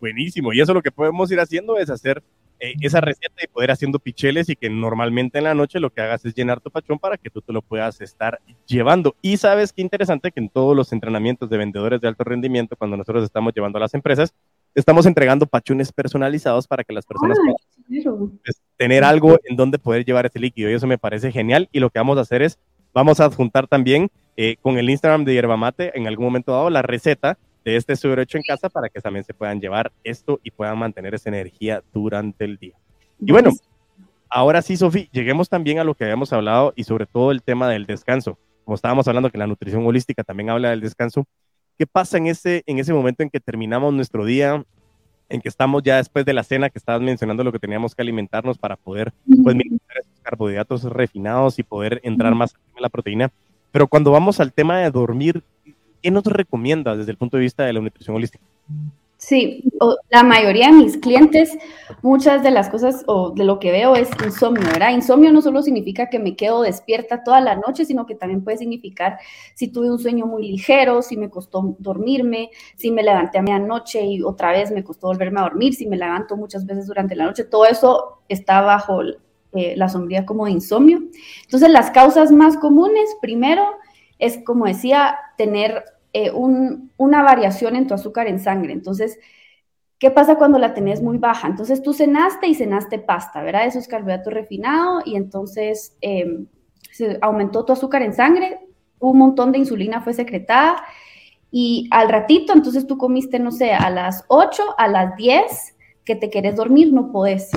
Buenísimo, y eso lo que podemos ir haciendo es hacer eh, esa receta y poder haciendo picheles y que normalmente en la noche lo que hagas es llenar tu pachón para que tú te lo puedas estar llevando. Y sabes qué interesante que en todos los entrenamientos de vendedores de alto rendimiento, cuando nosotros estamos llevando a las empresas, estamos entregando pachones personalizados para que las personas puedan pues, tener algo en donde poder llevar ese líquido. Y eso me parece genial. Y lo que vamos a hacer es, vamos a adjuntar también eh, con el Instagram de Yerba Mate en algún momento dado la receta de este suero hecho en casa para que también se puedan llevar esto y puedan mantener esa energía durante el día. Y bueno, ahora sí, Sofi, lleguemos también a lo que habíamos hablado y sobre todo el tema del descanso. Como estábamos hablando que la nutrición holística también habla del descanso, ¿qué pasa en ese, en ese momento en que terminamos nuestro día, en que estamos ya después de la cena, que estabas mencionando lo que teníamos que alimentarnos para poder pues, esos carbohidratos refinados y poder entrar más en la proteína? Pero cuando vamos al tema de dormir, ¿qué nos recomiendas desde el punto de vista de la nutrición holística? Sí, la mayoría de mis clientes, muchas de las cosas o de lo que veo es insomnio, ¿verdad? Insomnio no solo significa que me quedo despierta toda la noche, sino que también puede significar si tuve un sueño muy ligero, si me costó dormirme, si me levanté a medianoche y otra vez me costó volverme a dormir, si me levanto muchas veces durante la noche, todo eso está bajo eh, la sombría como de insomnio. Entonces, las causas más comunes, primero, es, como decía, tener eh, una variación en tu azúcar en sangre. Entonces, ¿qué pasa cuando la tenés muy baja? Entonces, tú cenaste y cenaste pasta, ¿verdad? Eso es carbohidrato refinado y entonces em, se aumentó tu azúcar en sangre, un montón de insulina fue secretada y al ratito, entonces tú comiste, no sé, a las 8, a las 10, que te querés dormir, no podés.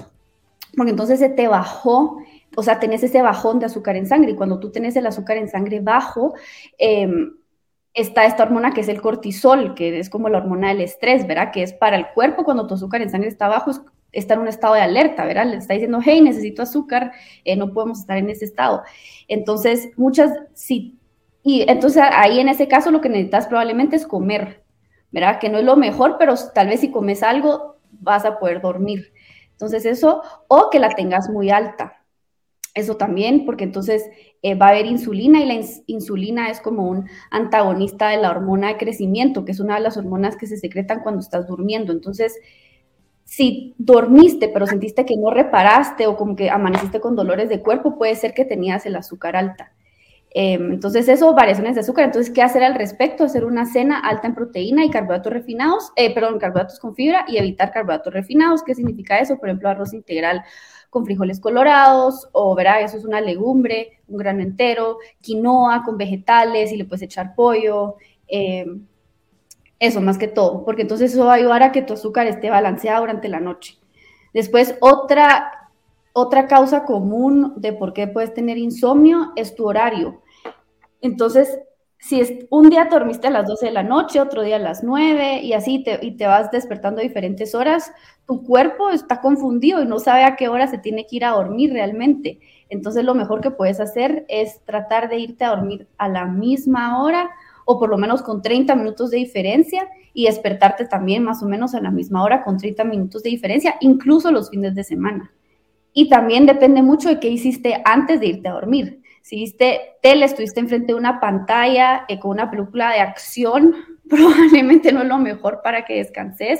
Porque entonces se te bajó o sea, tenés ese bajón de azúcar en sangre y cuando tú tenés el azúcar en sangre bajo, em, está esta hormona que es el cortisol, que es como la hormona del estrés, ¿verdad? Que es para el cuerpo cuando tu azúcar en sangre está bajo, está en un estado de alerta, ¿verdad? Le está diciendo, hey, necesito azúcar, eh, no podemos estar en ese estado. Entonces, muchas, sí, y entonces ahí en ese caso lo que necesitas probablemente es comer, ¿verdad? Que no es lo mejor, pero tal vez si comes algo vas a poder dormir. Entonces eso, o que la tengas muy alta, eso también, porque entonces eh, va a haber insulina y la insulina es como un antagonista de la hormona de crecimiento, que es una de las hormonas que se secretan cuando estás durmiendo. Entonces, si dormiste pero sentiste que no reparaste o como que amaneciste con dolores de cuerpo, puede ser que tenías el azúcar alta. Em, entonces, eso, variaciones de azúcar. Entonces, ¿qué hacer al respecto? Hacer una cena alta en proteína y carbohidratos refinados, eh, perdón, carbohidratos con fibra y evitar carbohidratos refinados. ¿Qué significa eso? Por ejemplo, arroz integral con frijoles colorados, o verá, eso es una legumbre, un grano entero, quinoa con vegetales y le puedes echar pollo. Em, eso más que todo, porque entonces eso va a ayudar a que tu azúcar esté balanceado durante la noche. Después, otra, otra causa común de por qué puedes tener insomnio es tu horario. Entonces, si es, un día dormiste a las 12 de la noche, otro día a las 9 y así te, y te vas despertando a diferentes horas, tu cuerpo está confundido y no sabe a qué hora se tiene que ir a dormir realmente. Entonces lo mejor que puedes hacer es tratar de irte a dormir a la misma hora o por lo menos con 30 minutos de diferencia y despertarte también más o menos a la misma hora con 30 minutos de diferencia, incluso los fines de semana. Y también depende mucho de qué hiciste antes de irte a dormir si viste tele, estuviste enfrente de una pantalla eh, con una película de acción, (laughs) probablemente no es lo mejor para que descanses.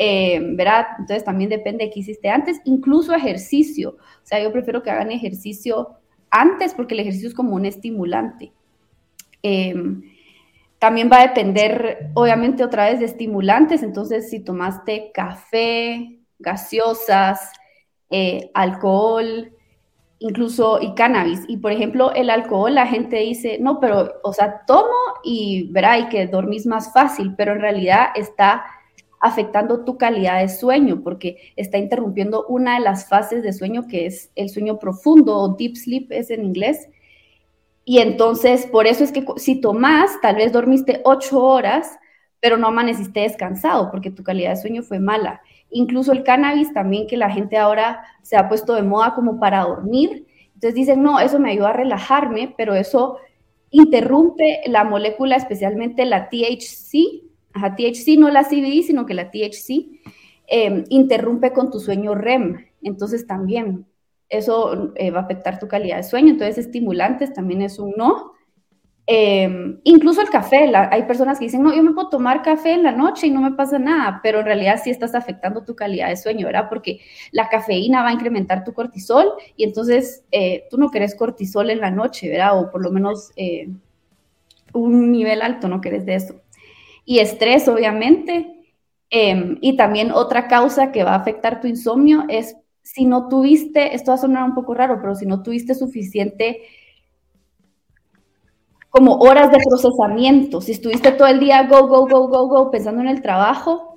Eh, ¿verdad? Entonces también depende de qué hiciste antes, incluso ejercicio. O sea, yo prefiero que hagan ejercicio antes porque el ejercicio es como un estimulante. Em, también va a depender, obviamente, otra vez de estimulantes. Entonces, si tomaste café, gaseosas, eh, alcohol, incluso y cannabis. Y por ejemplo, el alcohol, la gente dice, no, pero, o sea, tomo y verá, y que dormís más fácil, pero en realidad está afectando tu calidad de sueño porque está interrumpiendo una de las fases de sueño que es el sueño profundo o deep sleep es en inglés. Y entonces, por eso es que si tomas, tal vez dormiste ocho horas, pero no amaneciste descansado porque tu calidad de sueño fue mala. Incluso el cannabis también, que la gente ahora se ha puesto de moda como para dormir. Entonces dicen, no, eso me ayuda a relajarme, pero eso interrumpe la molécula, especialmente la THC, ajá, THC, no la CBD, sino que la THC, em, interrumpe con tu sueño REM. Entonces también eso eh, va a afectar tu calidad de sueño. Entonces estimulantes también es un no. Em, incluso el café, hay personas que dicen, no, yo me puedo tomar café en la noche y no me pasa nada, pero en realidad sí estás afectando tu calidad de sueño, ¿verdad? Porque la cafeína va a incrementar tu cortisol y entonces eh, tú no querés cortisol en la noche, ¿verdad? O por lo menos eh, un nivel alto, no querés de eso. Y estrés, obviamente. Em, y también otra causa que va a afectar tu insomnio es si no tuviste, esto va a sonar un poco raro, pero si no tuviste suficiente como horas de procesamiento. Si estuviste todo el día go, go, go, go, go, pensando en el trabajo,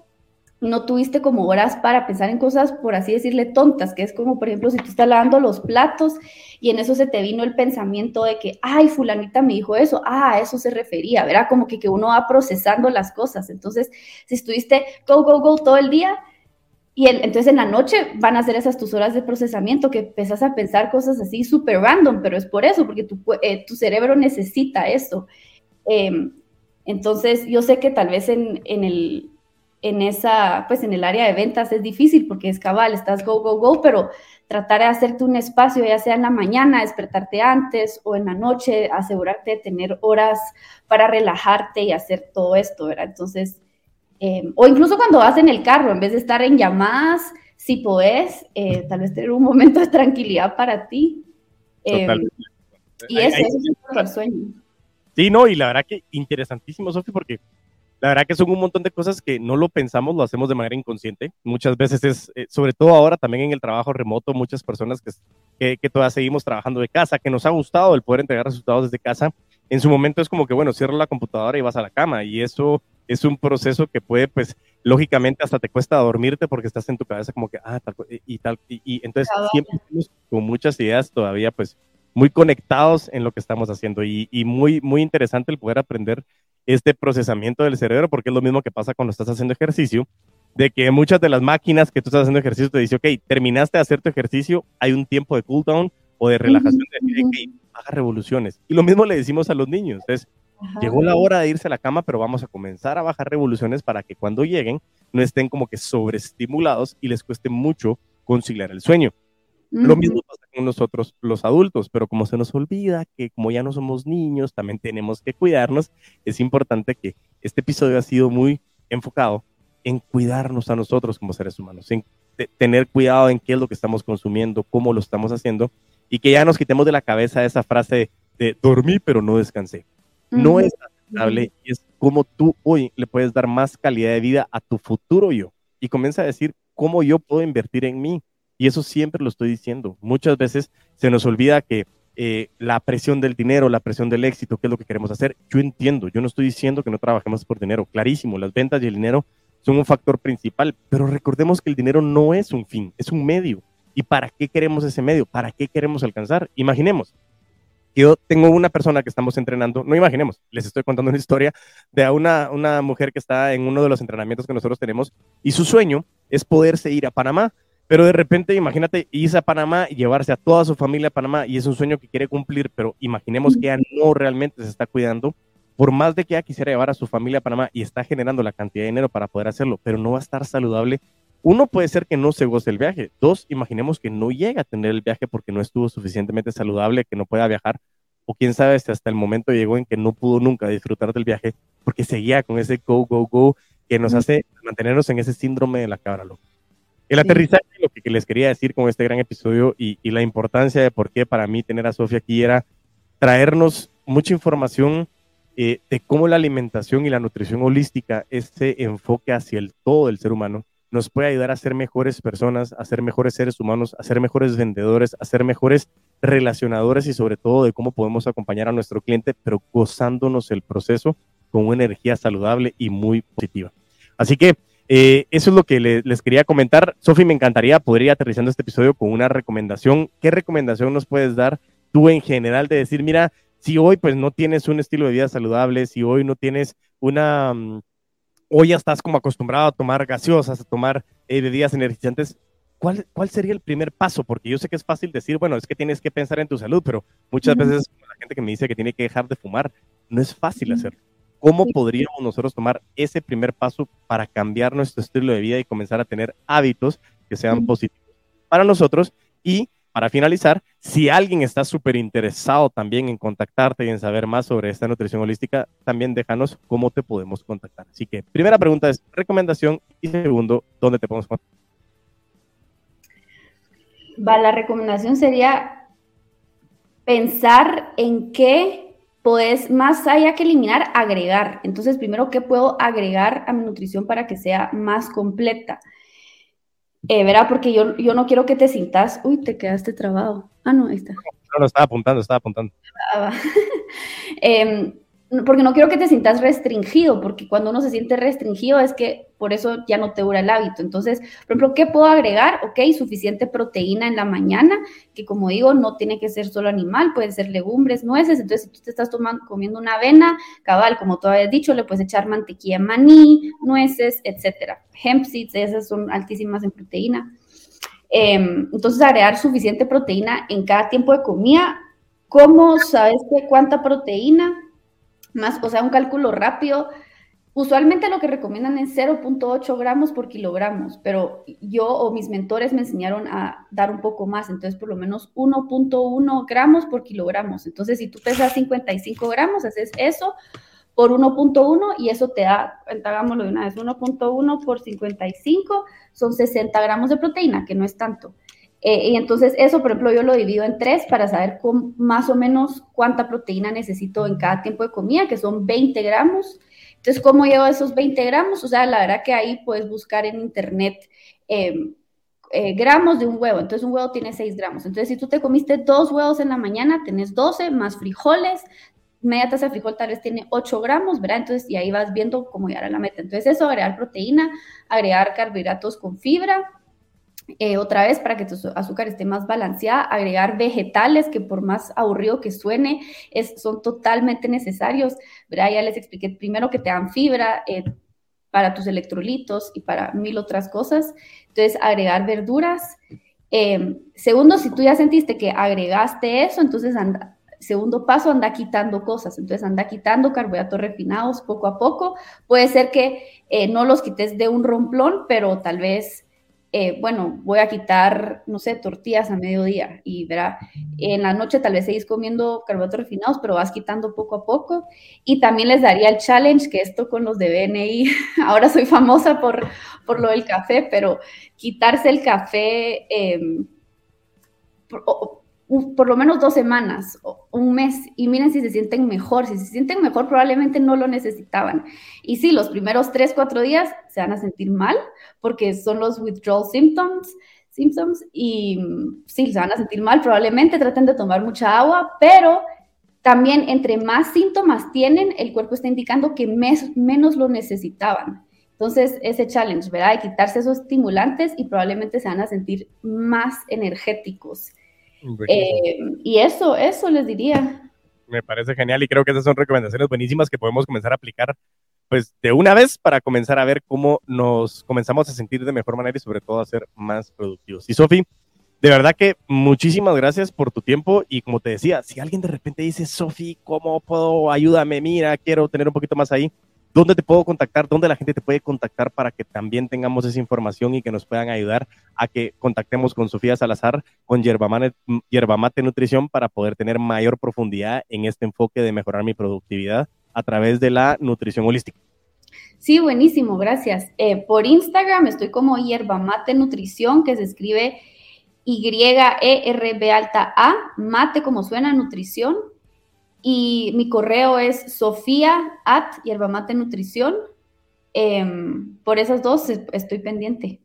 no tuviste como horas para pensar en cosas, por así decirle, tontas, que es como, por ejemplo, si tú estás lavando los platos y en eso se te vino el pensamiento de que, ay, fulanita me dijo eso, ah, a eso se refería, ¿verdad? Como que, que uno va procesando las cosas. Entonces, si estuviste go, go, go todo el día, y entonces en la noche van a ser esas tus horas de procesamiento que empezás a pensar cosas así súper random, pero es por eso, porque tu, eh, tu cerebro necesita eso. Em, entonces yo sé que tal vez en, en, el, en, esa, pues en el área de ventas es difícil porque es cabal, estás go, go, go, pero tratar de hacerte un espacio, ya sea en la mañana, despertarte antes o en la noche, asegurarte de tener horas para relajarte y hacer todo esto, ¿verdad? Entonces Em, o incluso cuando vas en el carro, en vez de estar en llamadas, si podés, eh, tal vez tener un momento de tranquilidad para ti. Em, y eso, es el sueño. Sí, no, y la verdad que interesantísimo, Sofi, porque la verdad que son un montón de cosas que no lo pensamos, lo hacemos de manera inconsciente. Muchas veces es, eh, sobre todo ahora también en el trabajo remoto, muchas personas que, que, que, todavía seguimos trabajando de casa, que nos ha gustado el poder entregar resultados desde casa. En su momento es como que, bueno, cierro la computadora y vas a la cama y eso es un proceso que puede, pues, lógicamente hasta te cuesta dormirte porque estás en tu cabeza como que, ah, tal, y, tal, y, entonces siempre estamos con muchas ideas todavía, pues, muy conectados en lo que estamos haciendo y, y, muy, muy interesante el poder aprender este procesamiento del cerebro porque es lo mismo que pasa cuando estás haciendo ejercicio, de que muchas de las máquinas que tú estás haciendo ejercicio te dicen, ok, terminaste de hacer tu ejercicio, hay un tiempo de cooldown o de relajación, de, okay, haga revoluciones. Y lo mismo le decimos a los niños, es Llegó la hora de irse a la cama, pero vamos a comenzar a bajar revoluciones para que cuando lleguen no estén como que sobreestimulados y les cueste mucho conciliar el sueño. Lo mismo pasa con nosotros los adultos, pero como se nos olvida que como ya no somos niños, también tenemos que cuidarnos, es importante que este episodio ha sido muy enfocado en cuidarnos a nosotros como seres humanos, en tener cuidado en qué es lo que estamos consumiendo, cómo lo estamos haciendo, y que ya nos quitemos de la cabeza esa frase de dormí pero no descansé no es aceptable y es como tú hoy le puedes dar más calidad de vida a tu futuro yo. Y comienza a decir cómo yo puedo invertir en mí. Y eso siempre lo estoy diciendo. Muchas veces se nos olvida que eh, la presión del dinero, la presión del éxito, qué es lo que queremos hacer. Yo entiendo, yo no estoy diciendo que no trabajemos por dinero, clarísimo, las ventas y el dinero son un factor principal, pero recordemos que el dinero no es un fin, es un medio. ¿Y para qué queremos ese medio? ¿Para qué queremos alcanzar? Imaginemos, Yo tengo una persona que estamos entrenando, no imaginemos, les estoy contando una historia de una, una mujer que está en uno de los entrenamientos que nosotros tenemos y su sueño es poderse ir a Panamá, pero de repente imagínate irse a Panamá y llevarse a toda su familia a Panamá y es un sueño que quiere cumplir, pero imaginemos que ella no realmente se está cuidando, por más de que ella quisiera llevar a su familia a Panamá y está generando la cantidad de dinero para poder hacerlo, pero no va a estar saludable uno puede ser que no se goce el viaje. Dos, imaginemos que no llega a tener el viaje porque no estuvo suficientemente saludable, que no pueda viajar. O quién sabe si hasta el momento llegó en que no pudo nunca disfrutar del viaje porque seguía con ese go, go, go que nos hace mantenernos en ese síndrome de la cabra loca. El aterrizaje, lo que les quería decir con este gran episodio y, la importancia de por qué para mí tener a Sofía aquí era traernos mucha información eh, de cómo la alimentación y la nutrición holística, ese enfoque hacia el todo del ser humano, nos puede ayudar a ser mejores personas, a ser mejores seres humanos, a ser mejores vendedores, a ser mejores relacionadores y sobre todo de cómo podemos acompañar a nuestro cliente, pero gozándonos el proceso con una energía saludable y muy positiva. Así que eh, eso es lo que les quería comentar. Sofi, me encantaría poder ir aterrizando este episodio con una recomendación. ¿Qué recomendación nos puedes dar tú en general de decir, mira, si hoy pues no tienes un estilo de vida saludable, si hoy no tienes una o ya estás como acostumbrado a tomar gaseosas, a tomar eh, bebidas energizantes, ¿cuál, ¿cuál sería el primer paso? Porque yo sé que es fácil decir, bueno, es que tienes que pensar en tu salud, pero muchas veces la gente que me dice que tiene que dejar de fumar, no es fácil hacerlo. ¿Cómo podríamos nosotros tomar ese primer paso para cambiar nuestro estilo de vida y comenzar a tener hábitos que sean positivos para nosotros y para finalizar, si alguien está súper interesado también en contactarte y en saber más sobre esta nutrición holística, también déjanos cómo te podemos contactar. Así que, primera pregunta es recomendación y segundo, ¿dónde te podemos contactar? Va, la recomendación sería pensar en qué puedes, más allá que eliminar, agregar. Entonces, primero, ¿qué puedo agregar a mi nutrición para que sea más completa? Eh, ¿verdad? Porque yo, yo no quiero que te sintas, uy, te quedaste trabado. Ah, no, ahí está. No, no, estaba apuntando, estaba apuntando. Ah, (laughs) eh, porque no quiero que te sientas restringido, porque cuando uno se siente restringido es que por eso ya no te dura el hábito. Entonces, por ejemplo, ¿qué puedo agregar? Ok, suficiente proteína en la mañana, que como digo, no tiene que ser solo animal, pueden ser legumbres, nueces. Entonces, si tú te estás tomando, comiendo una avena, cabal, como tú habías dicho, le puedes echar mantequilla maní, nueces, etcétera. Hemp seeds, esas son altísimas en proteína. Em, entonces, agregar suficiente proteína en cada tiempo de comida. ¿Cómo sabes cuánta proteína? Más, o sea, un cálculo rápido. Usualmente lo que recomiendan es 0.8 gramos por kilogramos, pero yo o mis mentores me enseñaron a dar un poco más, entonces por lo menos 1.1 gramos por kilogramos. Entonces, si tú pesas 55 gramos, haces eso por 1.1 y eso te da, hagámoslo de una vez, 1.1 por 55 son 60 gramos de proteína, que no es tanto. Eh, y entonces eso, por ejemplo, yo lo divido en tres para saber más o menos cuánta proteína necesito en cada tiempo de comida, que son 20 gramos. Entonces, ¿cómo llevo esos 20 gramos? O sea, la verdad que ahí puedes buscar en internet em, eh, gramos de un huevo. Entonces, un huevo tiene 6 gramos. Entonces, si tú te comiste dos huevos en la mañana, tenés 12 más frijoles. Media taza de frijol tal vez tiene 8 gramos, ¿verdad? Entonces, y ahí vas viendo cómo llegar a la meta. Entonces, eso, agregar proteína, agregar carbohidratos con fibra, eh, otra vez para que tu azúcar esté más balanceada, agregar vegetales que por más aburrido que suene, es, son totalmente necesarios. ¿verdad? Ya les expliqué primero que te dan fibra eh, para tus electrolitos y para mil otras cosas. Entonces, agregar verduras. Em, segundo, si tú ya sentiste que agregaste eso, entonces anda, segundo paso, anda quitando cosas. Entonces, anda quitando carbohidratos refinados poco a poco. Puede ser que eh, no los quites de un romplón, pero tal vez eh, bueno, voy a quitar, no sé, tortillas a mediodía y verá, en la noche tal vez seguís comiendo carbohidratos refinados, pero vas quitando poco a poco. Y también les daría el challenge, que esto con los de BNI, (laughs) ahora soy famosa por, por lo del café, pero quitarse el café, em, lo menos dos semanas, o un mes, y miren si se sienten mejor. Si se sienten mejor, probablemente no lo necesitaban. Y sí, los primeros tres, cuatro días se van a sentir mal, porque son los withdrawal symptoms, symptoms y sí, se van a sentir mal, probablemente traten de tomar mucha agua, pero también entre más síntomas tienen, el cuerpo está indicando que menos lo necesitaban. Entonces, ese challenge, ¿verdad? De quitarse esos estimulantes y probablemente se van a sentir más energéticos. Eh, y eso, eso les diría. Me parece genial y creo que esas son recomendaciones buenísimas que podemos comenzar a aplicar pues de una vez para comenzar a ver cómo nos comenzamos a sentir de mejor manera y sobre todo a ser más productivos. Y Sofi, de verdad que muchísimas gracias por tu tiempo y como te decía, si alguien de repente dice, Sofi, ¿cómo puedo? Ayúdame, mira, quiero tener un poquito más ahí. ¿Dónde te puedo contactar? ¿Dónde la gente te puede contactar para que también tengamos esa información y que nos puedan ayudar a que contactemos con Sofía Salazar, con Yerbamate, Yerbamate Nutrición, para poder tener mayor profundidad en este enfoque de mejorar mi productividad a través de la nutrición holística. Sí, buenísimo, gracias. Eh, por Instagram estoy como Hierba Mate Nutrición, que se escribe Y-E-R-B alta A, mate como suena, nutrición. Y mi correo es sofía at Mate Nutrición. Em, por esas dos estoy pendiente.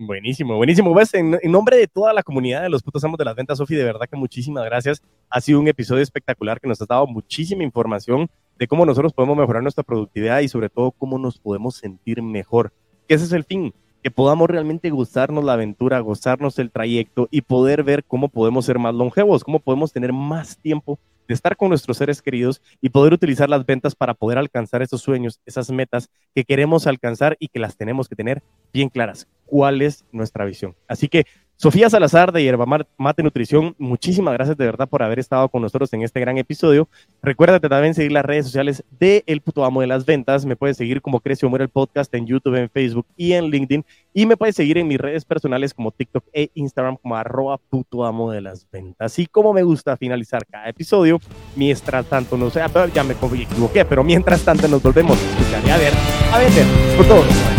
Buenísimo, buenísimo. Pues en, nombre de toda la comunidad de los putos amos de las ventas, Sofi, de verdad que muchísimas gracias. Ha sido un episodio espectacular que nos ha dado muchísima información de cómo nosotros podemos mejorar nuestra productividad y sobre todo cómo nos podemos sentir mejor. Que ese es el fin, que podamos realmente gozarnos la aventura, gozarnos el trayecto y poder ver cómo podemos ser más longevos, cómo podemos tener más tiempo de estar con nuestros seres queridos y poder utilizar las ventas para poder alcanzar esos sueños, esas metas que queremos alcanzar y que las tenemos que tener bien claras. ¿Cuál es nuestra visión? Así que Sofía Salazar de Yerba Mate Nutrición, muchísimas gracias de verdad por haber estado con nosotros en este gran episodio. Recuérdate también seguir las redes sociales de El Puto Amo de las Ventas. Me puedes seguir como Crecio Muere el Podcast en YouTube, en Facebook y en LinkedIn. Y me puedes seguir en mis redes personales como TikTok e Instagram como arroba puto amo de las ventas. Y como me gusta finalizar cada episodio, mientras tanto, no sé, ya me equivoqué, pero mientras tanto nos volvemos a escuchar y a ver, a vender por todos.